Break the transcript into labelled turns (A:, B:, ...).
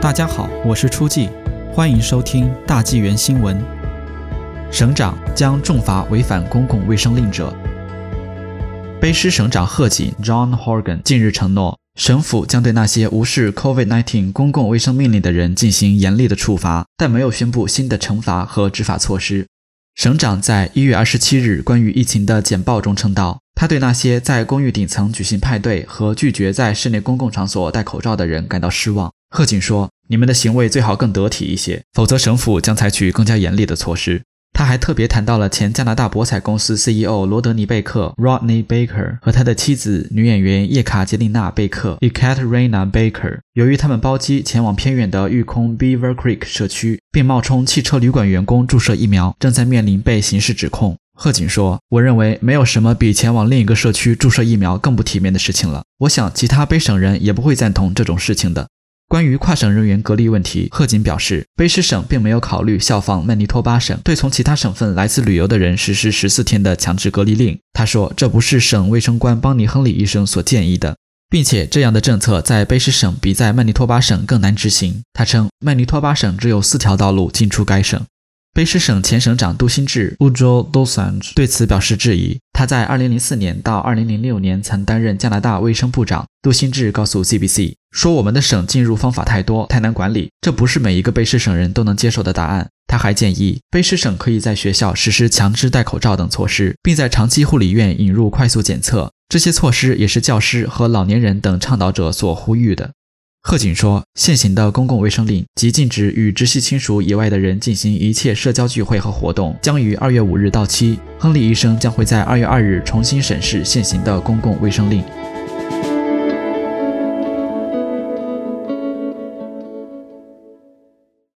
A: 大家好，我是初季，欢迎收听大纪元新闻。省长将重罚违反公共卫生令者。卑诗省长贺锦 （John Horgan） 近日承诺，省府将对那些无视 COVID-19 公共卫生命令的人进行严厉的处罚，但没有宣布新的惩罚和执法措施。省长在一月二十七日关于疫情的简报中称道，他对那些在公寓顶层举行派对和拒绝在室内公共场所戴口罩的人感到失望。贺锦说：“你们的行为最好更得体一些，否则省府将采取更加严厉的措施。”他还特别谈到了前加拿大博彩公司 CEO 罗德尼·贝克 （Rodney Baker） 和他的妻子女演员叶卡捷琳娜·贝克 （Ekaterina Baker）。由于他们包机前往偏远的育空 Beaver Creek 社区，并冒充汽车旅馆员工注射疫苗，正在面临被刑事指控。贺锦说：“我认为没有什么比前往另一个社区注射疫苗更不体面的事情了。我想其他卑省人也不会赞同这种事情的。”关于跨省人员隔离问题，贺锦表示，卑诗省并没有考虑效仿曼尼托巴省，对从其他省份来自旅游的人实施十四天的强制隔离令。他说，这不是省卫生官邦尼·亨利医生所建议的，并且这样的政策在卑诗省比在曼尼托巴省更难执行。他称，曼尼托巴省只有四条道路进出该省。卑诗省前省长杜新志 （Ujo Dosanj） 对此表示质疑。他在2004年到2006年曾担任加拿大卫生部长。杜新志告诉 CBC 说：“我们的省进入方法太多，太难管理，这不是每一个卑诗省人都能接受的答案。”他还建议卑诗省可以在学校实施强制戴口罩等措施，并在长期护理院引入快速检测。这些措施也是教师和老年人等倡导者所呼吁的。贺锦说，现行的公共卫生令即禁止与直系亲属以外的人进行一切社交聚会和活动，将于二月五日到期。亨利医生将会在二月二日重新审视现行的公共卫生令。